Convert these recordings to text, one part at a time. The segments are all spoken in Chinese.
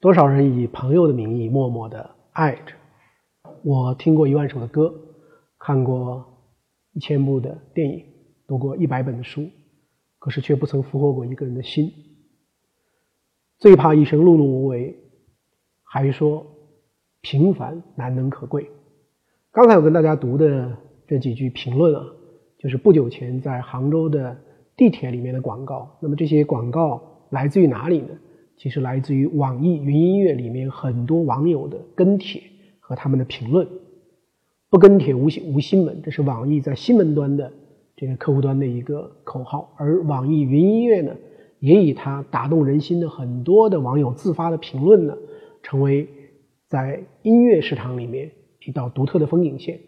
多少人以朋友的名义默默的爱着？我听过一万首的歌，看过一千部的电影，读过一百本的书，可是却不曾俘获过一个人的心。最怕一生碌碌无为，还说平凡难能可贵。刚才我跟大家读的这几句评论啊，就是不久前在杭州的地铁里面的广告。那么这些广告来自于哪里呢？其实来自于网易云音乐里面很多网友的跟帖和他们的评论，不跟帖无无新闻，这是网易在新闻端的这个客户端的一个口号。而网易云音乐呢，也以它打动人心的很多的网友自发的评论呢，成为在音乐市场里面一道独特的风景线。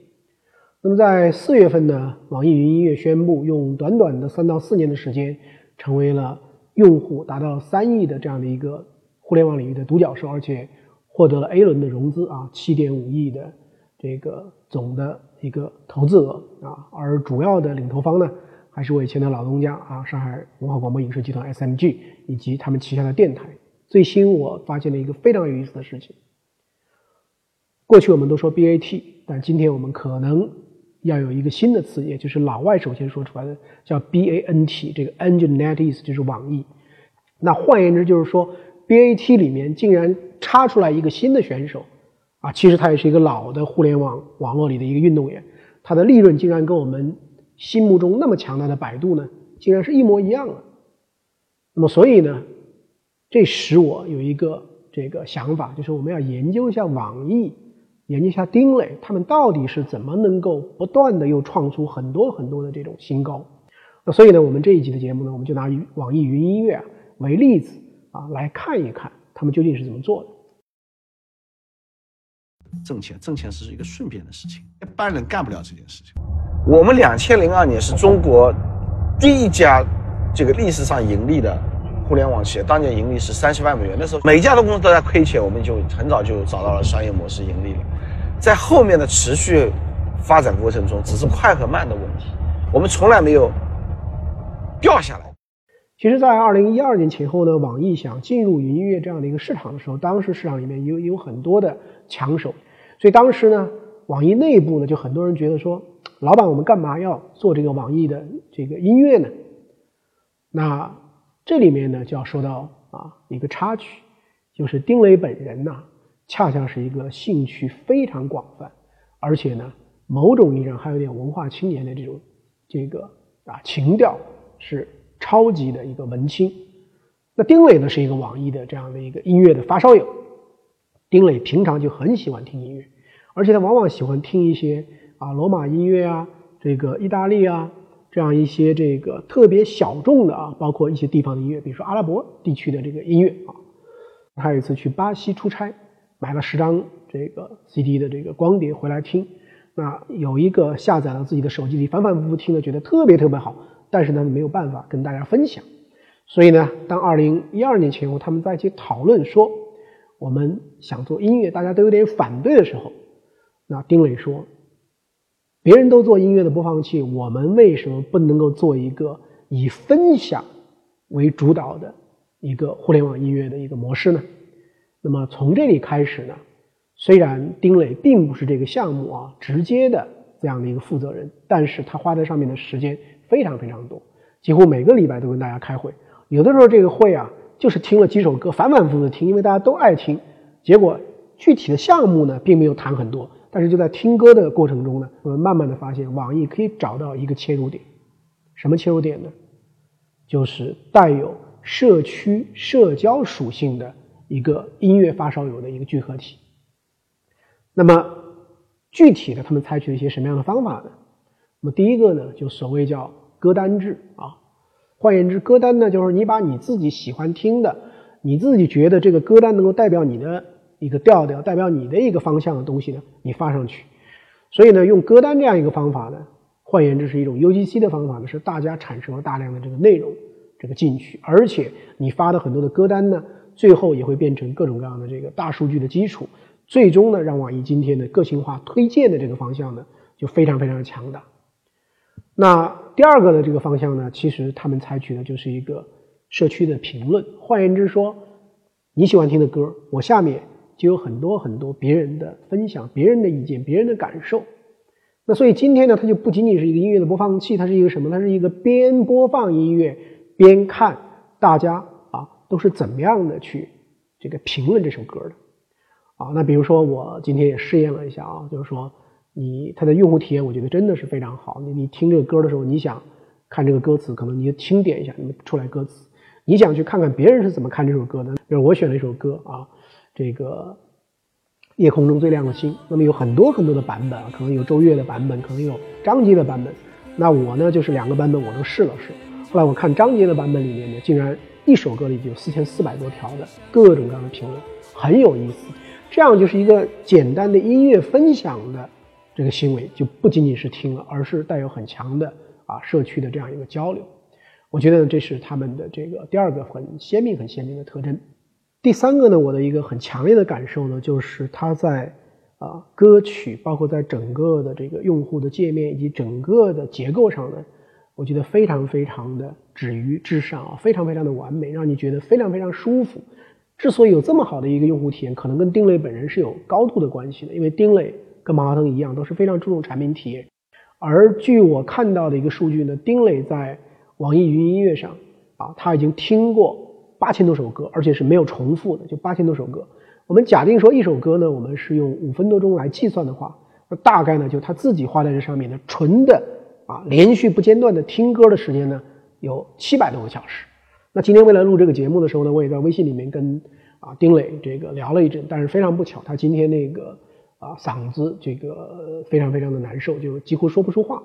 那么在四月份呢，网易云音乐宣布用短短的三到四年的时间，成为了。用户达到三亿的这样的一个互联网领域的独角兽，而且获得了 A 轮的融资啊，七点五亿的这个总的一个投资额啊，而主要的领投方呢，还是我以前的老东家啊，上海文化广播影视集团 SMG 以及他们旗下的电台。最新我发现了一个非常有意思的事情，过去我们都说 BAT，但今天我们可能。要有一个新的词，也就是老外首先说出来的，叫 B A N T，这个 Engine Net 意思就是网易。那换言之就是说，B A T 里面竟然插出来一个新的选手，啊，其实他也是一个老的互联网网络里的一个运动员，他的利润竟然跟我们心目中那么强大的百度呢，竟然是一模一样的。那么所以呢，这使我有一个这个想法，就是我们要研究一下网易。研究一下丁磊，他们到底是怎么能够不断的又创出很多很多的这种新高？那所以呢，我们这一集的节目呢，我们就拿网易云音乐为例子啊，来看一看他们究竟是怎么做的。挣钱，挣钱是一个顺便的事情，一般人干不了这件事情。我们两千零二年是中国第一家这个历史上盈利的互联网企业，当年盈利是三十万美元，那时候每一家的公司都在亏钱，我们就很早就找到了商业模式盈利了。在后面的持续发展过程中，只是快和慢的问题，我们从来没有掉下来。其实，在二零一二年前后呢，网易想进入云音乐这样的一个市场的时候，当时市场里面有有很多的抢手，所以当时呢，网易内部呢就很多人觉得说，老板，我们干嘛要做这个网易的这个音乐呢？那这里面呢就要说到啊一个插曲，就是丁磊本人呢。恰恰是一个兴趣非常广泛，而且呢，某种意义上还有点文化青年的这种这个啊情调，是超级的一个文青。那丁磊呢是一个网易的这样的一个音乐的发烧友，丁磊平常就很喜欢听音乐，而且他往往喜欢听一些啊罗马音乐啊，这个意大利啊这样一些这个特别小众的啊，包括一些地方的音乐，比如说阿拉伯地区的这个音乐啊。他有一次去巴西出差。买了十张这个 CD 的这个光碟回来听，那有一个下载了自己的手机里反反复复听了，觉得特别特别好，但是呢没有办法跟大家分享，所以呢，当二零一二年前后他们在一起讨论说我们想做音乐，大家都有点反对的时候，那丁磊说，别人都做音乐的播放器，我们为什么不能够做一个以分享为主导的一个互联网音乐的一个模式呢？那么从这里开始呢，虽然丁磊并不是这个项目啊直接的这样的一个负责人，但是他花在上面的时间非常非常多，几乎每个礼拜都跟大家开会。有的时候这个会啊，就是听了几首歌，反反复复的听，因为大家都爱听。结果具体的项目呢，并没有谈很多，但是就在听歌的过程中呢，我们慢慢的发现，网易可以找到一个切入点。什么切入点呢？就是带有社区社交属性的。一个音乐发烧友的一个聚合体。那么具体的，他们采取了一些什么样的方法呢？那么第一个呢，就所谓叫歌单制啊。换言之，歌单呢，就是你把你自己喜欢听的，你自己觉得这个歌单能够代表你的一个调调，代表你的一个方向的东西呢，你发上去。所以呢，用歌单这样一个方法呢，换言之是一种 UGC 的方法呢，是大家产生了大量的这个内容这个进去，而且你发的很多的歌单呢。最后也会变成各种各样的这个大数据的基础，最终呢，让网易今天的个性化推荐的这个方向呢，就非常非常的强大。那第二个的这个方向呢，其实他们采取的就是一个社区的评论。换言之说，你喜欢听的歌，我下面就有很多很多别人的分享、别人的意见、别人的感受。那所以今天呢，它就不仅仅是一个音乐的播放器，它是一个什么？它是一个边播放音乐边看大家都是怎么样的去这个评论这首歌的啊。那比如说我今天也试验了一下啊，就是说你它的用户体验，我觉得真的是非常好。你你听这个歌的时候，你想看这个歌词，可能你就轻点一下，你出来歌词。你想去看看别人是怎么看这首歌的？比如我选了一首歌啊，这个夜空中最亮的星。那么有很多很多的版本啊，可能有周越的版本，可能有张杰的版本。那我呢，就是两个版本我都试了试。后来我看张杰的版本里面呢，竟然一首歌里就有四千四百多条的各种各样的评论，很有意思。这样就是一个简单的音乐分享的这个行为，就不仅仅是听了，而是带有很强的啊社区的这样一个交流。我觉得这是他们的这个第二个很鲜明、很鲜明的特征。第三个呢，我的一个很强烈的感受呢，就是它在啊歌曲，包括在整个的这个用户的界面以及整个的结构上呢，我觉得非常非常的止于至上啊，非常非常的完美，让你觉得非常非常舒服。之所以有这么好的一个用户体验，可能跟丁磊本人是有高度的关系的，因为丁磊跟马化腾一样，都是非常注重产品体验。而据我看到的一个数据呢，丁磊在网易云音乐上啊，他已经听过八千多首歌，而且是没有重复的，就八千多首歌。我们假定说一首歌呢，我们是用五分多钟来计算的话，那大概呢，就他自己花在这上面的纯的啊，连续不间断的听歌的时间呢，有七百多个小时。那今天为了录这个节目的时候呢，我也在微信里面跟啊丁磊这个聊了一阵，但是非常不巧，他今天那个啊嗓子这个非常非常的难受，就几乎说不出话。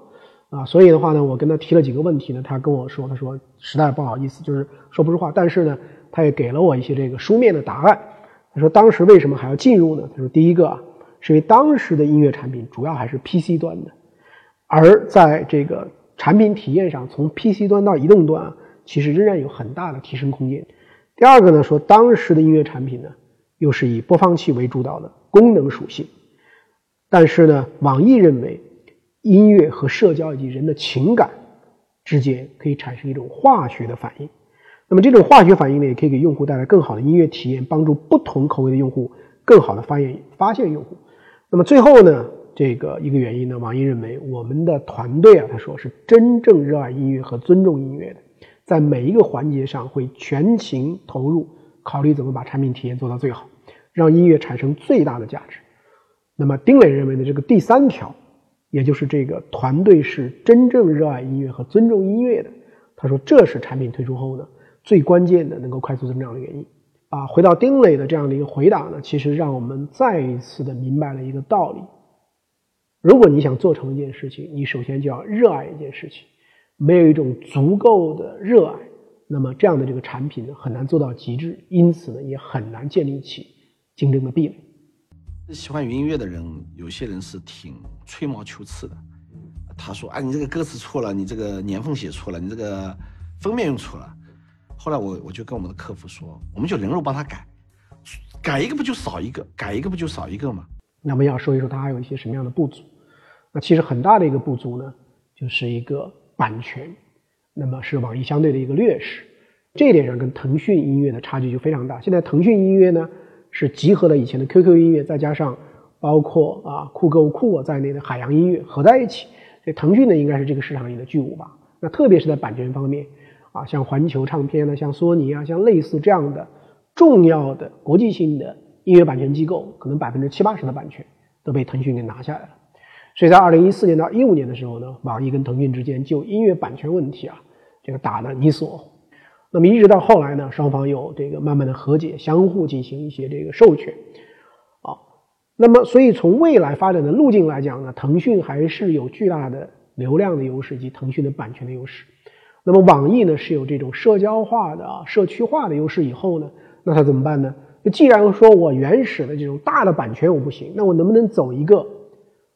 啊，所以的话呢，我跟他提了几个问题呢，他跟我说，他说实在不好意思，就是说不出话。但是呢，他也给了我一些这个书面的答案。他说当时为什么还要进入呢？他说第一个啊，是因为当时的音乐产品主要还是 PC 端的，而在这个产品体验上，从 PC 端到移动端啊，其实仍然有很大的提升空间。第二个呢，说当时的音乐产品呢，又是以播放器为主导的功能属性，但是呢，网易认为。音乐和社交以及人的情感之间可以产生一种化学的反应，那么这种化学反应呢，也可以给用户带来更好的音乐体验，帮助不同口味的用户更好的发现发现用户。那么最后呢，这个一个原因呢，网易认为我们的团队啊，他说是真正热爱音乐和尊重音乐的，在每一个环节上会全情投入，考虑怎么把产品体验做到最好，让音乐产生最大的价值。那么丁磊认为呢这个第三条。也就是这个团队是真正热爱音乐和尊重音乐的。他说，这是产品推出后呢最关键的能够快速增长的原因。啊，回到丁磊的这样的一个回答呢，其实让我们再一次的明白了一个道理：如果你想做成一件事情，你首先就要热爱一件事情。没有一种足够的热爱，那么这样的这个产品呢很难做到极致，因此呢也很难建立起竞争的壁垒。喜欢云音乐的人，有些人是挺吹毛求疵的。他说：“啊，你这个歌词错了，你这个年份写错了，你这个封面用错了。”后来我我就跟我们的客服说：“我们就人肉帮他改，改一个不就少一个，改一个不就少一个吗？”那么要说一说他还有一些什么样的不足？那其实很大的一个不足呢，就是一个版权，那么是网易相对的一个劣势。这一点上跟腾讯音乐的差距就非常大。现在腾讯音乐呢？是集合了以前的 QQ 音乐，再加上包括啊酷狗酷我在内的海洋音乐合在一起，所以腾讯呢应该是这个市场里的巨无霸。那特别是在版权方面啊，像环球唱片呢，像索尼啊，像类似这样的重要的国际性的音乐版权机构，可能百分之七八十的版权都被腾讯给拿下来了。所以在二零一四年到一五年的时候呢，网易跟腾讯之间就音乐版权问题啊，这个打得你死我活。那么一直到后来呢，双方有这个慢慢的和解，相互进行一些这个授权，啊，那么所以从未来发展的路径来讲呢，腾讯还是有巨大的流量的优势以及腾讯的版权的优势。那么网易呢是有这种社交化的啊社区化的优势以后呢，那它怎么办呢？那既然说我原始的这种大的版权我不行，那我能不能走一个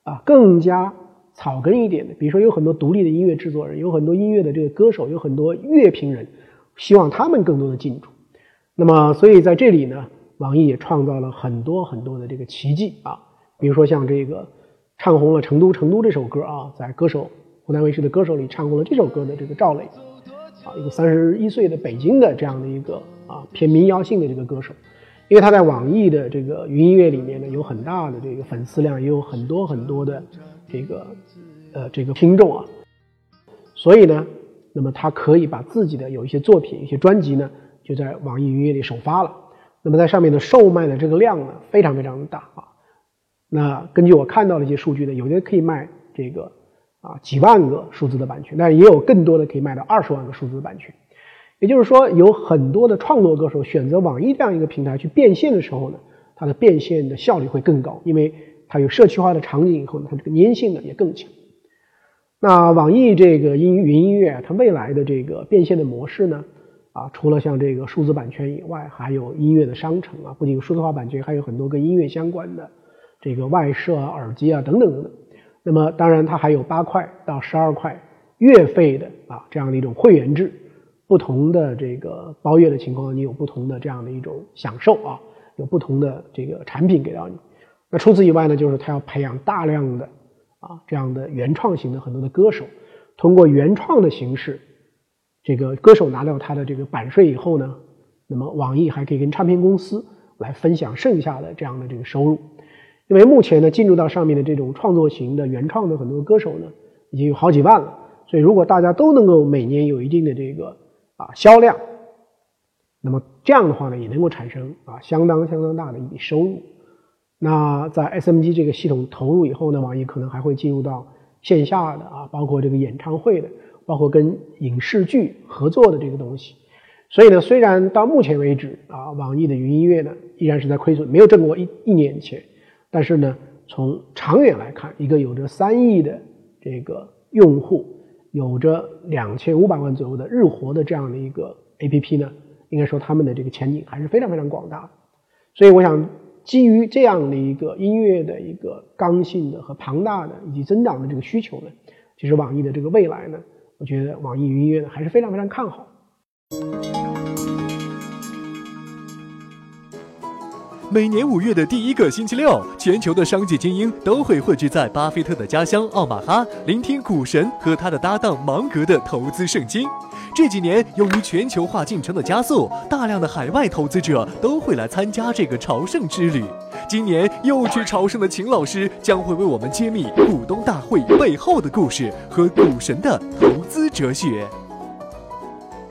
啊更加草根一点的？比如说有很多独立的音乐制作人，有很多音乐的这个歌手，有很多乐评人。希望他们更多的进驻，那么所以在这里呢，网易也创造了很多很多的这个奇迹啊，比如说像这个唱红了《成都成都》这首歌啊，在歌手湖南卫视的歌手里唱过了这首歌的这个赵磊，啊，一个三十一岁的北京的这样的一个啊偏民谣性的这个歌手，因为他在网易的这个云音乐里面呢，有很大的这个粉丝量，也有很多很多的这个呃这个听众啊，所以呢，那么他可以把自己的有一些作品、一些专辑呢，就在网易云音乐里首发了。那么在上面的售卖的这个量呢，非常非常的大啊。那根据我看到的一些数据呢，有的可以卖这个啊几万个数字的版权，但也有更多的可以卖到二十万个数字的版权。也就是说，有很多的创作歌手选择网易这样一个平台去变现的时候呢，它的变现的效率会更高，因为它有社区化的场景以后呢，它这个粘性呢也更强。那网易这个音云音乐，它未来的这个变现的模式呢，啊，除了像这个数字版权以外，还有音乐的商城啊，不仅数字化版权，还有很多跟音乐相关的这个外设啊、耳机啊等等等等。那么当然，它还有八块到十二块月费的啊这样的一种会员制。不同的这个包月的情况，你有不同的这样的一种享受啊，有不同的这个产品给到你。那除此以外呢，就是他要培养大量的啊这样的原创型的很多的歌手，通过原创的形式，这个歌手拿到他的这个版税以后呢，那么网易还可以跟唱片公司来分享剩下的这样的这个收入。因为目前呢，进入到上面的这种创作型的原创的很多歌手呢，已经有好几万了。所以如果大家都能够每年有一定的这个啊，销量，那么这样的话呢，也能够产生啊相当相当大的一笔收入。那在 SMG 这个系统投入以后呢，网易可能还会进入到线下的啊，包括这个演唱会的，包括跟影视剧合作的这个东西。所以呢，虽然到目前为止啊，网易的云音乐呢依然是在亏损，没有挣过一一年钱，但是呢，从长远来看，一个有着三亿的这个用户。有着两千五百万左右的日活的这样的一个 A P P 呢，应该说他们的这个前景还是非常非常广大的。所以我想，基于这样的一个音乐的一个刚性的和庞大的以及增长的这个需求呢，其实网易的这个未来呢，我觉得网易云音乐呢还是非常非常看好。每年五月的第一个星期六，全球的商界精英都会汇聚在巴菲特的家乡奥马哈，聆听股神和他的搭档芒格的投资圣经。这几年，由于全球化进程的加速，大量的海外投资者都会来参加这个朝圣之旅。今年又去朝圣的秦老师将会为我们揭秘股东大会背后的故事和股神的投资哲学。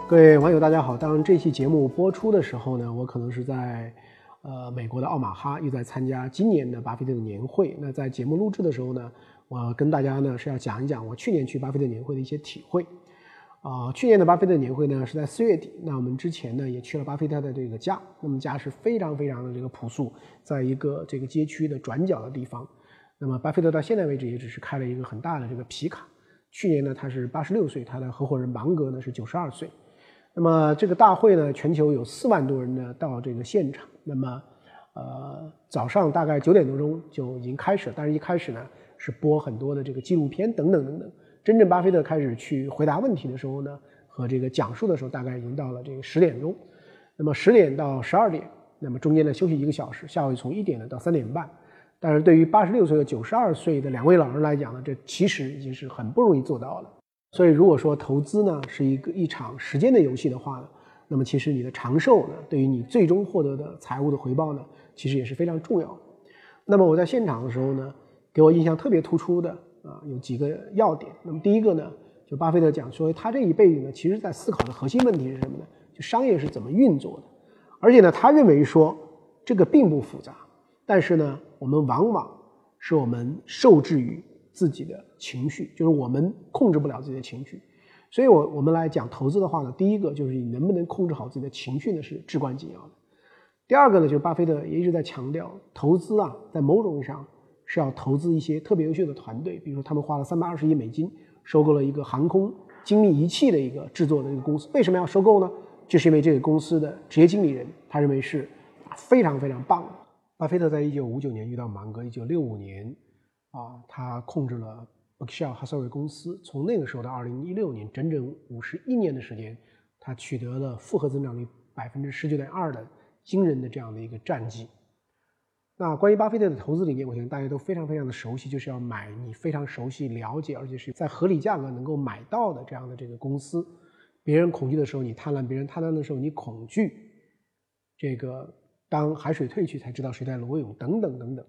各位网友，大家好！当这期节目播出的时候呢，我可能是在。呃，美国的奥马哈又在参加今年的巴菲特的年会。那在节目录制的时候呢，我跟大家呢是要讲一讲我去年去巴菲特年会的一些体会。啊，去年的巴菲特年会呢是在四月底。那我们之前呢也去了巴菲特的这个家，那么家是非常非常的这个朴素，在一个这个街区的转角的地方。那么巴菲特到现在为止也只是开了一个很大的这个皮卡。去年呢他是八十六岁，他的合伙人芒格呢是九十二岁。那么这个大会呢，全球有四万多人呢到这个现场。那么，呃，早上大概九点多钟就已经开始了。但是一开始呢是播很多的这个纪录片等等等等。真正巴菲特开始去回答问题的时候呢，和这个讲述的时候，大概已经到了这个十点钟。那么十点到十二点，那么中间呢休息一个小时，下午从一点呢到三点半。但是对于八十六岁和九十二岁的两位老人来讲呢，这其实已经是很不容易做到了。所以，如果说投资呢是一个一场时间的游戏的话呢，那么其实你的长寿呢，对于你最终获得的财务的回报呢，其实也是非常重要的。那么我在现场的时候呢，给我印象特别突出的啊，有几个要点。那么第一个呢，就巴菲特讲说，他这一辈子呢，其实在思考的核心问题是什么呢？就商业是怎么运作的。而且呢，他认为说这个并不复杂，但是呢，我们往往是我们受制于。自己的情绪，就是我们控制不了自己的情绪，所以，我我们来讲投资的话呢，第一个就是你能不能控制好自己的情绪呢，是至关紧要的。第二个呢，就是巴菲特也一直在强调，投资啊，在某种意义上是要投资一些特别优秀的团队，比如说他们花了三百二十亿美金收购了一个航空精密仪器的一个制作的一个公司，为什么要收购呢？就是因为这个公司的职业经理人他认为是非常非常棒的。巴菲特在一九五九年遇到芒格，一九六五年。啊，他控制了伯克希尔哈撒韦公司，从那个时候到二零一六年，整整五十一年的时间，他取得了复合增长率百分之十九点二的惊人的这样的一个战绩。那关于巴菲特的投资理念，我相信大家都非常非常的熟悉，就是要买你非常熟悉、了解，而且是在合理价格能够买到的这样的这个公司。别人恐惧的时候你贪婪，别人贪婪的时候你恐惧。这个当海水退去才知道谁在裸泳等等等等。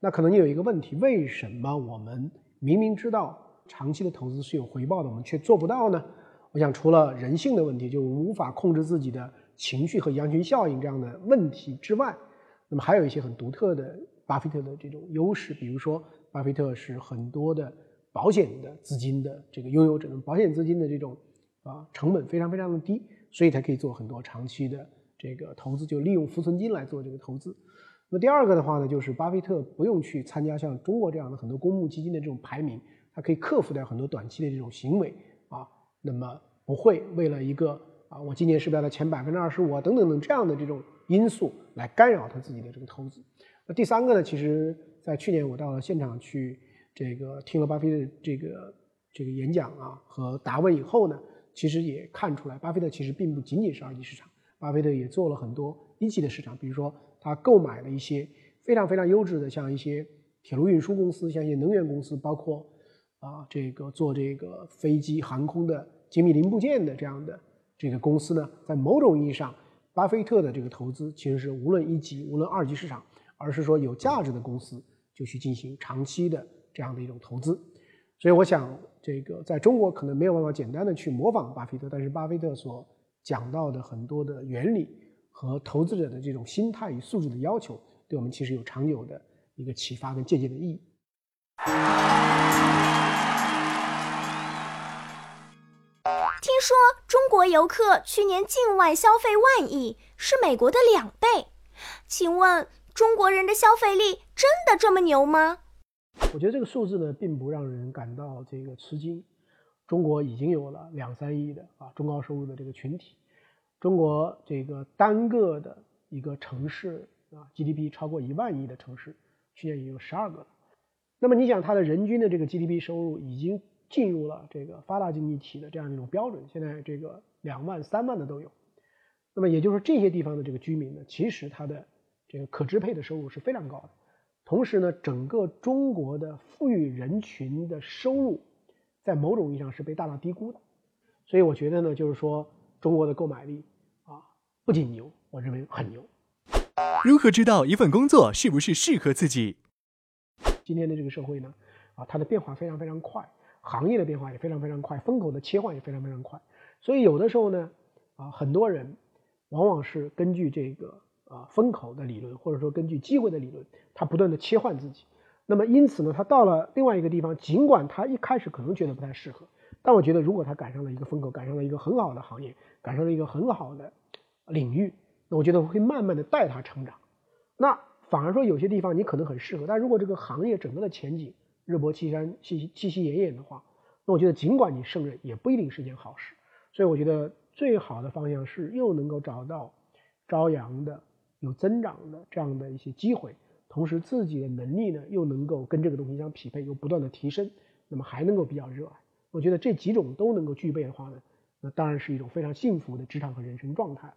那可能你有一个问题：为什么我们明明知道长期的投资是有回报的，我们却做不到呢？我想，除了人性的问题，就无法控制自己的情绪和羊群效应这样的问题之外，那么还有一些很独特的巴菲特的这种优势，比如说，巴菲特是很多的保险的资金的这个拥有者，保险资金的这种啊成本非常非常的低，所以才可以做很多长期的这个投资，就利用浮存金来做这个投资。那么第二个的话呢，就是巴菲特不用去参加像中国这样的很多公募基金的这种排名，他可以克服掉很多短期的这种行为啊。那么不会为了一个啊，我今年是不是要在前百分之二十五啊等等等这样的这种因素来干扰他自己的这个投资。那第三个呢，其实在去年我到了现场去这个听了巴菲特这个这个演讲啊和答问以后呢，其实也看出来，巴菲特其实并不仅仅是二级市场，巴菲特也做了很多一级的市场，比如说他购买了一些非常非常优质的，像一些铁路运输公司，像一些能源公司，包括。啊，这个做这个飞机航空的精密零部件的这样的这个公司呢，在某种意义上，巴菲特的这个投资其实是无论一级无论二级市场，而是说有价值的公司就去进行长期的这样的一种投资。所以我想，这个在中国可能没有办法简单的去模仿巴菲特，但是巴菲特所讲到的很多的原理和投资者的这种心态与素质的要求，对我们其实有长久的一个启发跟借鉴的意义。听说中国游客去年境外消费万亿，是美国的两倍。请问中国人的消费力真的这么牛吗？我觉得这个数字呢，并不让人感到这个吃惊。中国已经有了两三亿的啊中高收入的这个群体，中国这个单个的一个城市啊 GDP 超过一万亿的城市，去年已经有十二个了。那么你想，它的人均的这个 GDP 收入已经进入了这个发达经济体的这样一种标准，现在这个两万、三万的都有。那么也就是说，这些地方的这个居民呢，其实他的这个可支配的收入是非常高的。同时呢，整个中国的富裕人群的收入，在某种意义上是被大大低估的。所以我觉得呢，就是说中国的购买力啊，不仅牛，我认为很牛。如何知道一份工作是不是适合自己？今天的这个社会呢，啊，它的变化非常非常快，行业的变化也非常非常快，风口的切换也非常非常快。所以有的时候呢，啊，很多人往往是根据这个啊风口的理论，或者说根据机会的理论，他不断的切换自己。那么因此呢，他到了另外一个地方，尽管他一开始可能觉得不太适合，但我觉得如果他赶上了一个风口，赶上了一个很好的行业，赶上了一个很好的领域，那我觉得会慢慢的带他成长。那。反而说有些地方你可能很适合，但如果这个行业整个的前景日薄西山、气息气息奄奄的话，那我觉得尽管你胜任，也不一定是件好事。所以我觉得最好的方向是又能够找到朝阳的、有增长的这样的一些机会，同时自己的能力呢又能够跟这个东西相匹配，又不断的提升，那么还能够比较热爱。我觉得这几种都能够具备的话呢，那当然是一种非常幸福的职场和人生状态了。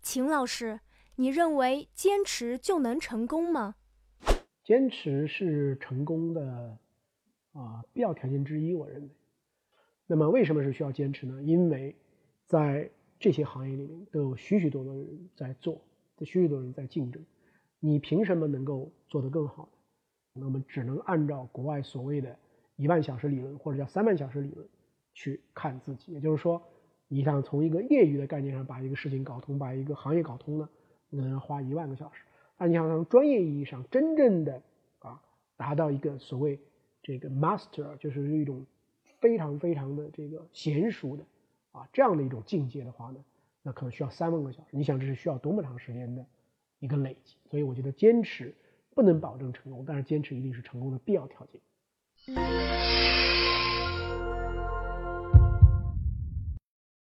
秦老师。你认为坚持就能成功吗？坚持是成功的啊必要条件之一，我认为。那么为什么是需要坚持呢？因为在这些行业里面都有许许多多的人在做，这许许多人在竞争，你凭什么能够做得更好呢？那么只能按照国外所谓的一万小时理论或者叫三万小时理论去看自己。也就是说，你想从一个业余的概念上把一个事情搞通，把一个行业搞通呢？能要花一万个小时，那你想从专业意义上真正的啊达到一个所谓这个 master，就是一种非常非常的这个娴熟的啊这样的一种境界的话呢，那可能需要三万个小时。你想这是需要多么长时间的一个累积？所以我觉得坚持不能保证成功，但是坚持一定是成功的必要条件。Música